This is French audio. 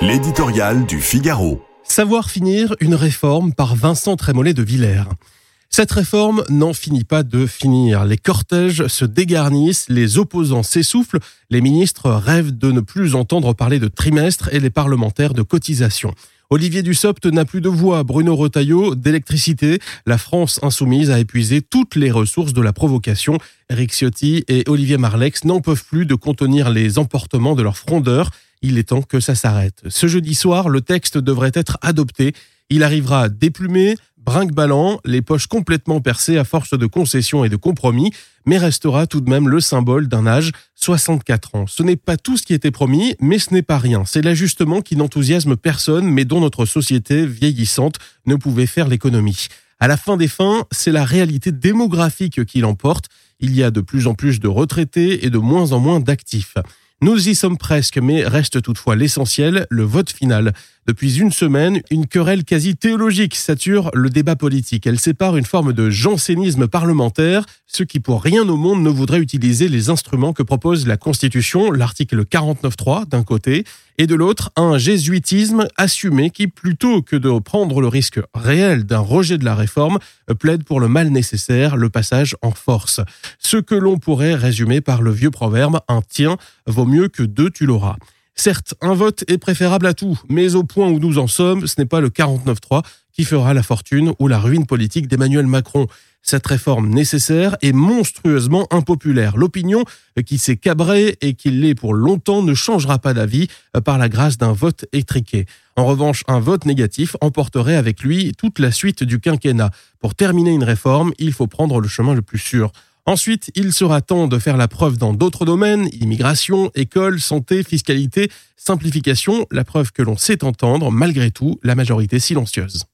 L'éditorial du Figaro. Savoir finir une réforme par Vincent Trémollet de Villers. Cette réforme n'en finit pas de finir. Les cortèges se dégarnissent, les opposants s'essoufflent, les ministres rêvent de ne plus entendre parler de trimestre et les parlementaires de cotisation. Olivier Dussopt n'a plus de voix, Bruno Retailleau d'électricité. La France insoumise a épuisé toutes les ressources de la provocation. Eric Ciotti et Olivier Marlex n'en peuvent plus de contenir les emportements de leurs frondeurs. Il est temps que ça s'arrête. Ce jeudi soir, le texte devrait être adopté. Il arrivera déplumé, brinque-ballant, les poches complètement percées à force de concessions et de compromis, mais restera tout de même le symbole d'un âge 64 ans. Ce n'est pas tout ce qui était promis, mais ce n'est pas rien. C'est l'ajustement qui n'enthousiasme personne, mais dont notre société vieillissante ne pouvait faire l'économie. À la fin des fins, c'est la réalité démographique qui l'emporte. Il y a de plus en plus de retraités et de moins en moins d'actifs. Nous y sommes presque, mais reste toutefois l'essentiel, le vote final. Depuis une semaine, une querelle quasi théologique sature le débat politique. Elle sépare une forme de jansénisme parlementaire, ce qui pour rien au monde ne voudrait utiliser les instruments que propose la Constitution, l'article 49.3 d'un côté, et de l'autre un jésuitisme assumé qui, plutôt que de prendre le risque réel d'un rejet de la réforme, plaide pour le mal nécessaire, le passage en force. Ce que l'on pourrait résumer par le vieux proverbe, un tien vaut mieux que deux tu l'auras. Certes, un vote est préférable à tout, mais au point où nous en sommes, ce n'est pas le 49-3 qui fera la fortune ou la ruine politique d'Emmanuel Macron. Cette réforme nécessaire est monstrueusement impopulaire. L'opinion qui s'est cabrée et qui l'est pour longtemps ne changera pas d'avis par la grâce d'un vote étriqué. En revanche, un vote négatif emporterait avec lui toute la suite du quinquennat. Pour terminer une réforme, il faut prendre le chemin le plus sûr. Ensuite, il sera temps de faire la preuve dans d'autres domaines, immigration, école, santé, fiscalité, simplification, la preuve que l'on sait entendre, malgré tout, la majorité silencieuse.